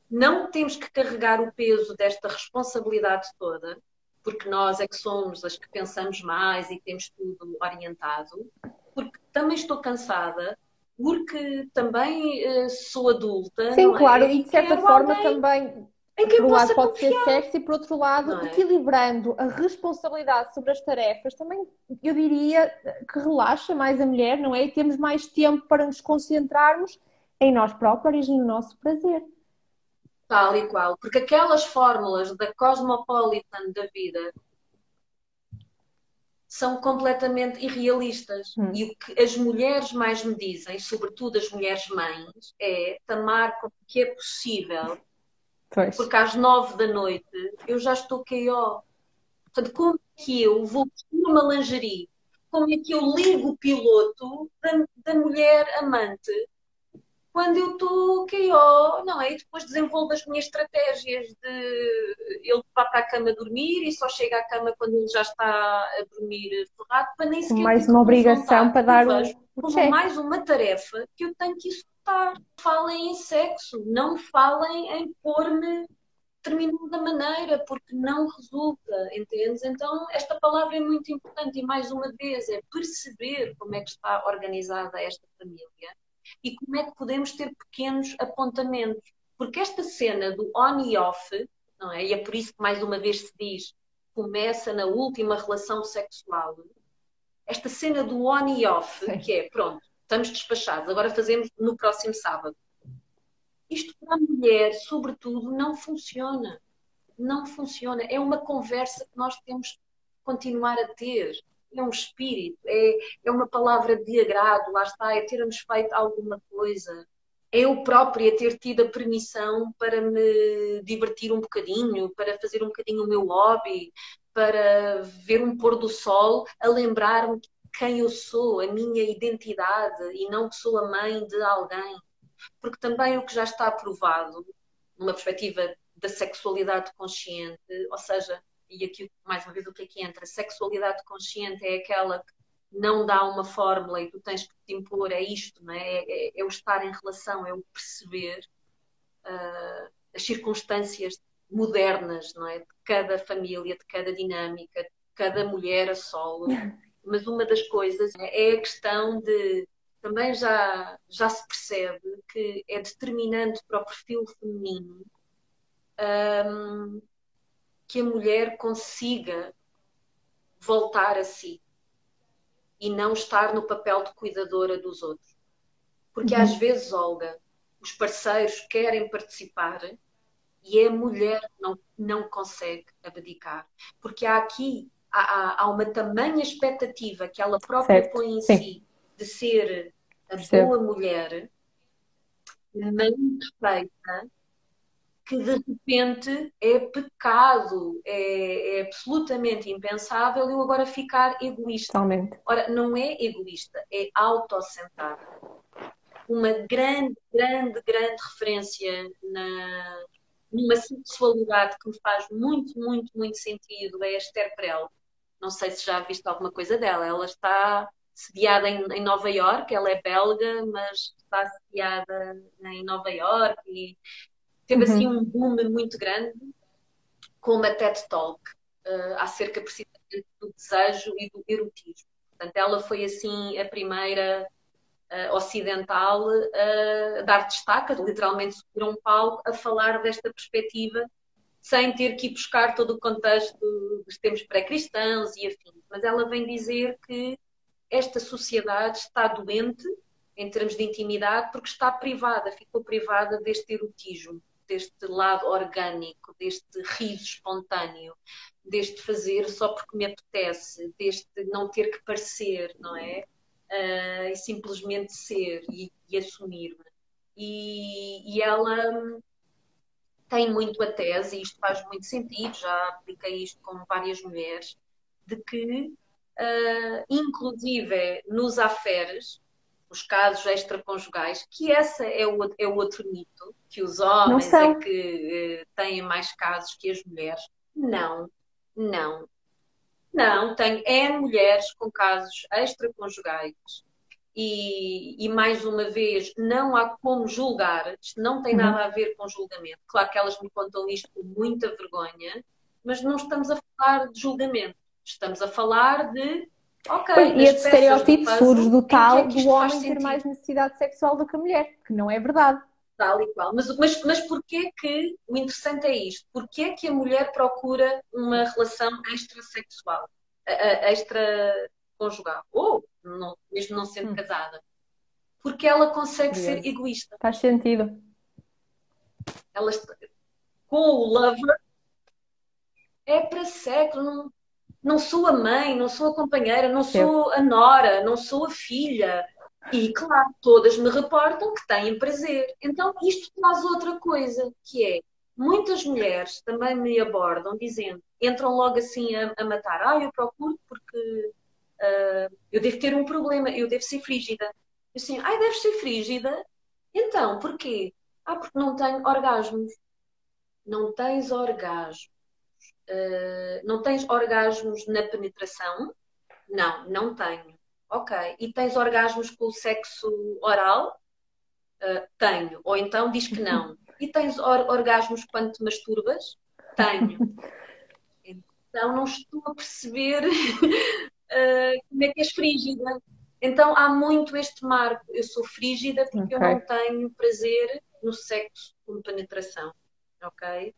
não temos que carregar o peso desta responsabilidade toda, porque nós é que somos as que pensamos mais e temos tudo orientado, porque também estou cansada, porque também uh, sou adulta. Sim, é? claro, e de certa forma alguém... também em quem por um lado pode confiar. ser sexo e por outro lado, é? equilibrando a responsabilidade sobre as tarefas, também eu diria que relaxa mais a mulher, não é? E temos mais tempo para nos concentrarmos em nós próprios e no nosso prazer. Tal e qual, porque aquelas fórmulas da cosmopolitan da vida são completamente irrealistas. Hum. E o que as mulheres mais me dizem, sobretudo as mulheres mães, é tamar com que é possível Pois. Porque às nove da noite eu já estou KO. Portanto, como é que eu vou vestir uma lingerie? Como é que eu ligo o piloto da, da mulher amante quando eu estou KO? Não é? E depois desenvolvo as minhas estratégias de ele vá para a cama dormir e só chega à cama quando ele já está a dormir ferrado para nem sequer. Mais uma obrigação para dar um. Como mais uma tarefa que eu tenho que executar Falem em sexo, não falem em pôr-me determinada maneira, porque não resulta, entendes? Então, esta palavra é muito importante e, mais uma vez, é perceber como é que está organizada esta família e como é que podemos ter pequenos apontamentos. Porque esta cena do on e off, não é? E é por isso que, mais uma vez, se diz começa na última relação sexual. Esta cena do on e off, Sim. que é, pronto, estamos despachados, agora fazemos no próximo sábado. Isto para a mulher, sobretudo, não funciona. Não funciona. É uma conversa que nós temos que continuar a ter. É um espírito, é, é uma palavra de agrado, lá está, é termos feito alguma coisa. É eu própria ter tido a permissão para me divertir um bocadinho, para fazer um bocadinho o meu hobby, para ver um pôr do sol, a lembrar-me quem eu sou, a minha identidade e não que sou a mãe de alguém. Porque também o que já está provado, numa perspectiva da sexualidade consciente, ou seja, e aqui mais uma vez o que é que entra? Sexualidade consciente é aquela que não dá uma fórmula e tu tens que te impor, é isto, não é? É, é, é o estar em relação, é o perceber uh, as circunstâncias modernas, não é? De cada família, de cada dinâmica, de cada mulher a solo. mas uma das coisas é a questão de também já, já se percebe que é determinante para o perfil feminino um, que a mulher consiga voltar a si e não estar no papel de cuidadora dos outros. Porque uhum. às vezes, Olga, os parceiros querem participar e é a mulher que não, não consegue abdicar. Porque há aqui há, há uma tamanha expectativa que ela própria certo. põe em Sim. si de ser a Percebo. boa mulher, mãe perfeita, que de repente é pecado, é, é, absolutamente impensável eu agora ficar egoísta. Totalmente. Ora, não é egoísta, é autocentrada. Uma grande, grande, grande referência na, numa sexualidade que me faz muito, muito, muito sentido é a Esther Perel. Não sei se já viste alguma coisa dela. Ela está sediada em, em Nova York, ela é belga, mas está sediada em Nova York e teve assim, uhum. assim um boom muito grande com uma TED Talk uh, acerca precisamente do desejo e do erotismo. Portanto, ela foi assim a primeira uh, ocidental uh, a dar destaque, literalmente subir um palco a falar desta perspectiva sem ter que ir buscar todo o contexto dos tempos pré-cristãos e afins. Mas ela vem dizer que esta sociedade está doente em termos de intimidade porque está privada, ficou privada deste erotismo, deste lado orgânico, deste riso espontâneo, deste fazer só porque me apetece, deste não ter que parecer, não é? Uh, e simplesmente ser e, e assumir-me. E, e, ela tem muito a tese, e isto faz muito sentido, já apliquei isto com várias mulheres, de que, uh, inclusive nos aferes, os casos extraconjugais, que essa é o, é o outro mito, que os homens é que uh, têm mais casos que as mulheres. Não, não. Não, tem é mulheres com casos extraconjugais e, e, mais uma vez, não há como julgar, isto não tem nada a ver com julgamento. Claro que elas me contam isto com muita vergonha, mas não estamos a falar de julgamento, estamos a falar de. Ok, e esse estereótipo surge do tal é do homem ter mais necessidade sexual do que a mulher, que não é verdade. Tal e qual. Mas, mas, mas porquê que o interessante é isto? Porquê que a mulher procura uma relação extrasexual, extraconjugal? Ou não, mesmo não sendo hum. casada? Porque ela consegue ser egoísta. Faz sentido. Ela, com o lover, é para século. Não, não sou a mãe, não sou a companheira, não sou a nora, não sou a filha e, claro, todas me reportam que têm prazer. Então, isto traz outra coisa, que é, muitas mulheres também me abordam dizendo, entram logo assim a, a matar. Ah, eu procuro porque uh, eu devo ter um problema, eu devo ser frígida. Eu assim, ai, deves ser frígida? Então, porquê? Ah, porque não tenho orgasmos. Não tens orgasmos. Uh, não tens orgasmos na penetração? Não, não tenho. Ok. E tens orgasmos com o sexo oral? Uh, tenho. Ou então diz que não. E tens or orgasmos quando te masturbas? Tenho. Então não estou a perceber uh, como é que és frígida. Então há muito este marco. Eu sou frígida porque okay. eu não tenho prazer no sexo com penetração. Ok?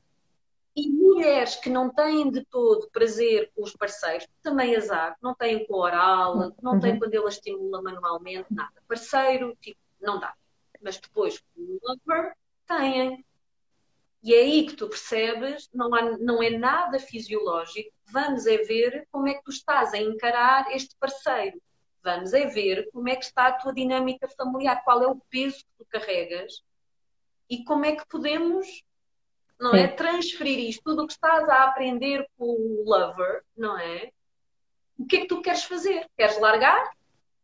E mulheres que não têm de todo prazer com os parceiros, também azar, não têm com oral, não têm uhum. quando ele estimula manualmente, nada. Parceiro, tipo, não dá. Mas depois, com o lover, têm. E é aí que tu percebes, não, há, não é nada fisiológico, vamos é ver como é que tu estás a encarar este parceiro. Vamos é ver como é que está a tua dinâmica familiar, qual é o peso que tu carregas e como é que podemos não é? Sim. é? Transferir isto, tudo o que estás a aprender com o lover, não é? O que é que tu queres fazer? Queres largar?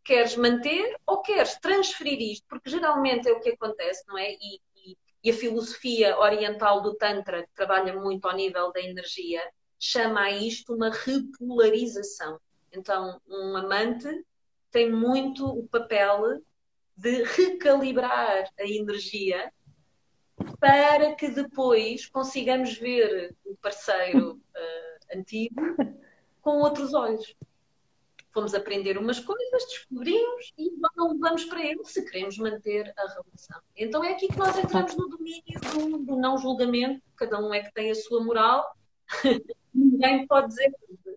Queres manter? Ou queres transferir isto? Porque geralmente é o que acontece, não é? E, e, e a filosofia oriental do Tantra, que trabalha muito ao nível da energia, chama a isto uma repolarização. Então, um amante tem muito o papel de recalibrar a energia para que depois consigamos ver o parceiro uh, antigo com outros olhos. Fomos aprender umas coisas, descobrimos e não vamos para ele se queremos manter a relação. Então é aqui que nós entramos no domínio do, do não julgamento, cada um é que tem a sua moral, ninguém pode dizer.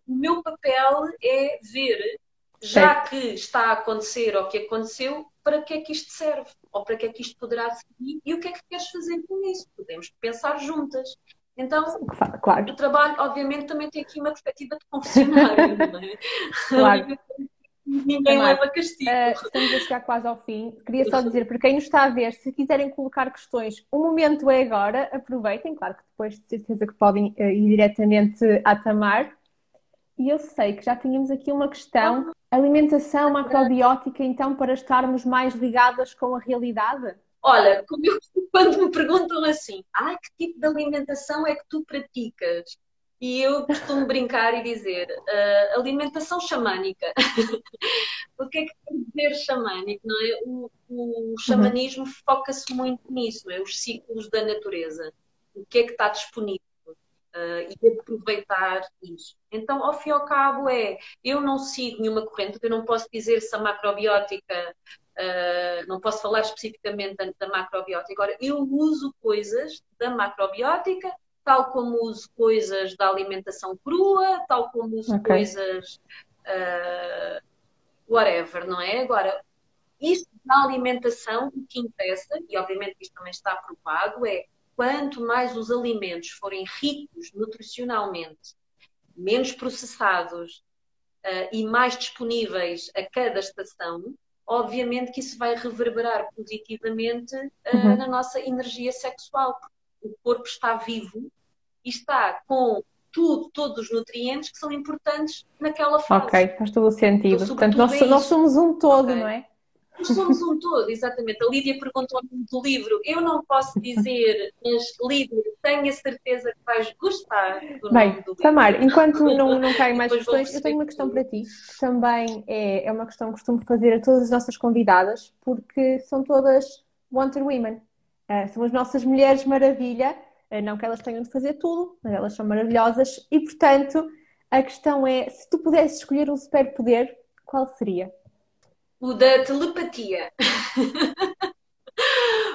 O meu papel é ver, já que está a acontecer ou que aconteceu, para que é que isto serve? Ou para que é que isto poderá servir? E o que é que queres fazer com isso? Podemos pensar juntas. Então, claro. o trabalho, obviamente, também tem aqui uma perspectiva de confessionário, não é? Claro. Ninguém leva castigo. Uh, estamos a chegar quase ao fim. Queria só dizer, para quem nos está a ver, se quiserem colocar questões, o momento é agora, aproveitem. Claro que depois de certeza que podem uh, ir diretamente à Tamar. E eu sei que já tínhamos aqui uma questão Alimentação macrobiótica, então, para estarmos mais ligadas com a realidade? Olha, quando me perguntam assim, ah, que tipo de alimentação é que tu praticas? E eu costumo brincar e dizer uh, alimentação xamânica. o que é que quer dizer xamânico? Não é? O, o xamanismo uhum. foca-se muito nisso, é? os ciclos da natureza. O que é que está disponível? Uh, e aproveitar isso. Então, ao fim e ao cabo, é eu não sigo nenhuma corrente, eu não posso dizer se a macrobiótica, uh, não posso falar especificamente da, da macrobiótica. Agora, eu uso coisas da macrobiótica, tal como uso coisas da alimentação crua, tal como uso okay. coisas uh, whatever, não é? Agora, isso na alimentação, o que interessa, e obviamente isto também está provado, é quanto mais os alimentos forem ricos nutricionalmente, menos processados uh, e mais disponíveis a cada estação, obviamente que isso vai reverberar positivamente uh, uhum. na nossa energia sexual. O corpo está vivo e está com tudo, todos os nutrientes que são importantes naquela fase. Ok, faz todo o sentido. Então, Portanto, nós, nós, somos um todo, okay. não é? Somos um todo, exatamente. A Lídia perguntou do livro. Eu não posso dizer, mas Lídia, tenho a certeza que vais gostar do Bem, do livro. Tamar, enquanto não, não caem mais questões, eu tenho uma questão para ti, que também é, é uma questão que costumo fazer a todas as nossas convidadas, porque são todas Wonder Women. Uh, são as nossas mulheres maravilha, uh, não que elas tenham de fazer tudo, mas elas são maravilhosas e, portanto, a questão é, se tu pudesses escolher um superpoder, qual seria? O da telepatia.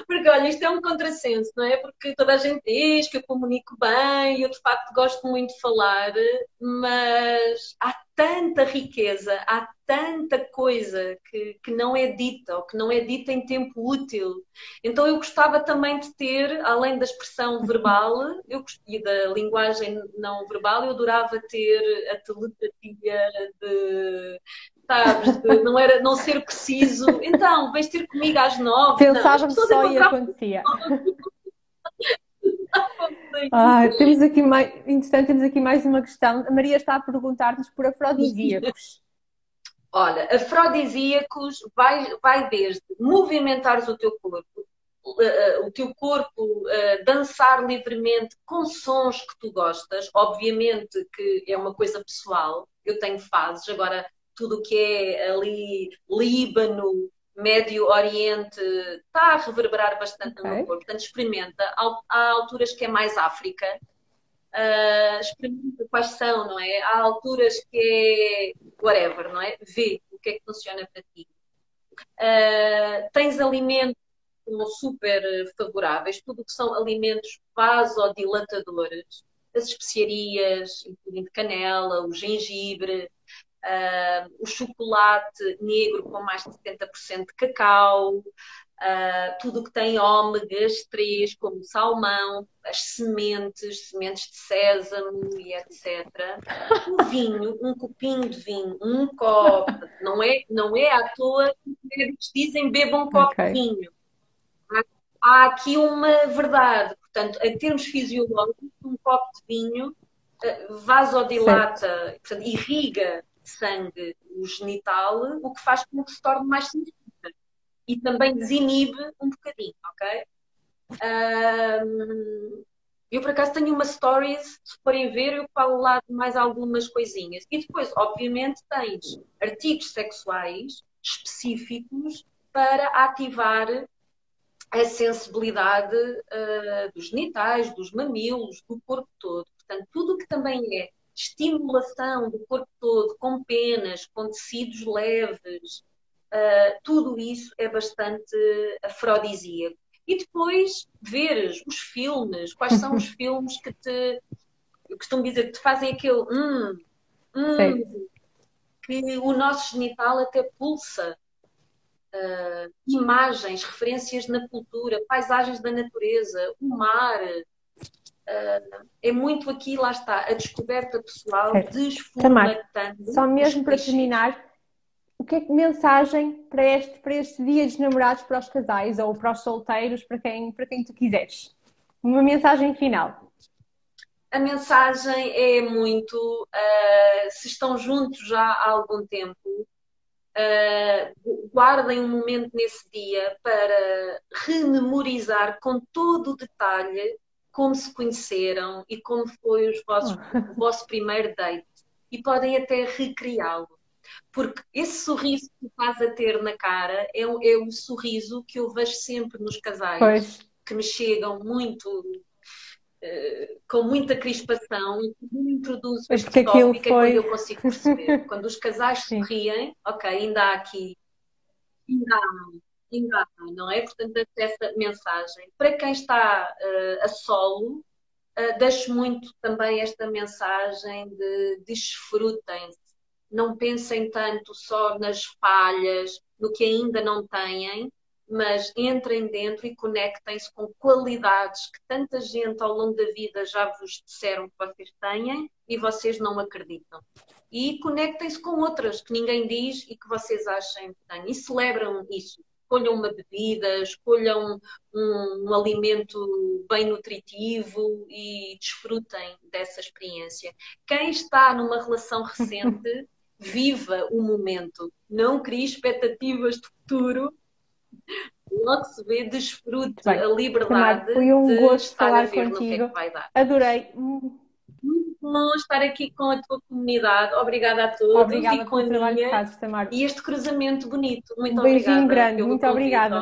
Porque, olha, isto é um contrassenso, não é? Porque toda a gente diz que eu comunico bem, eu de facto gosto muito de falar, mas há tanta riqueza, há tanta coisa que, que não é dita ou que não é dita em tempo útil. Então eu gostava também de ter, além da expressão verbal eu, e da linguagem não verbal, eu adorava ter a telepatia de sabes? De não, era, não ser preciso. Então, vens ter comigo às nove. Pensávamos que só ia acontecia. Ah, temos aqui mais, interessante, temos aqui mais uma questão. A Maria está a perguntar-nos por afrodisíacos. Olha, afrodisíacos vai, vai desde movimentares o teu corpo, uh, o teu corpo uh, dançar livremente com sons que tu gostas, obviamente que é uma coisa pessoal, eu tenho fases, agora tudo o que é ali Líbano, Médio Oriente, está a reverberar bastante okay. no meu corpo. Portanto, experimenta. Há alturas que é mais África, uh, experimenta quais são, não é? Há alturas que é whatever, não é? Vê o que é que funciona para ti. Uh, tens alimentos super favoráveis, tudo o que são alimentos vasodilatadores, as especiarias, incluindo canela, o gengibre, uh, o chocolate negro com mais de 70% de cacau, uh, tudo o que tem ômegas 3, como salmão, as sementes, sementes de sésamo e etc. O vinho, um copinho de vinho, um copo, não é, não é à toa que eles dizem bebam um copo okay. de vinho. Há aqui uma verdade, portanto, em termos fisiológicos, um copo de vinho ah, vasodilata, portanto, irriga sangue o genital, o que faz com que se torne mais sensível e também desinibe um bocadinho, ok? Um, eu, por acaso, tenho uma stories, se forem ver, eu falo lá de mais algumas coisinhas. E depois, obviamente, tens artigos sexuais específicos para ativar a sensibilidade uh, dos genitais, dos mamilos, do corpo todo. Portanto, tudo o que também é estimulação do corpo todo, com penas, com tecidos leves, uh, tudo isso é bastante afrodisíaco. E depois veres os filmes, quais são os filmes que te, eu costumo dizer, que te fazem aquele hum, hum, que o nosso genital até pulsa. Uh, imagens, referências na cultura, paisagens da natureza, o mar, Uh, é muito aqui, lá está, a descoberta pessoal, desformatando. Só mesmo para terminar, o que é que mensagem para este, para este dia dos namorados para os casais ou para os solteiros, para quem, para quem tu quiseres? Uma mensagem final. A mensagem é muito: uh, se estão juntos já há algum tempo, uh, guardem um momento nesse dia para rememorizar com todo o detalhe como se conheceram e como foi os vossos, oh. o vosso primeiro date. E podem até recriá-lo. Porque esse sorriso que faz a ter na cara é, é o sorriso que eu vejo sempre nos casais, pois. que me chegam muito uh, com muita crispação e que me introduz este tópico foi... é quando eu consigo perceber. quando os casais se riem, ok, ainda há aqui, ainda há não é? Portanto, essa mensagem. Para quem está uh, a solo, uh, deixo muito também esta mensagem de desfrutem-se. Não pensem tanto só nas falhas, no que ainda não têm, mas entrem dentro e conectem-se com qualidades que tanta gente ao longo da vida já vos disseram que vocês têm e vocês não acreditam. E conectem-se com outras que ninguém diz e que vocês achem que têm. E celebram isso escolham uma bebida, escolham um, um, alimento bem nutritivo e desfrutem dessa experiência. Quem está numa relação recente, viva o momento, não crie expectativas de futuro. Logo se vê, desfrute Bem, a liberdade. Foi um de gosto falar contigo. Que é que Adorei bom estar aqui com a tua comunidade. Obrigada a todos. Obrigada e com a minha. E este cruzamento bonito. Muito um beijinho obrigada. grande. Muito obrigada.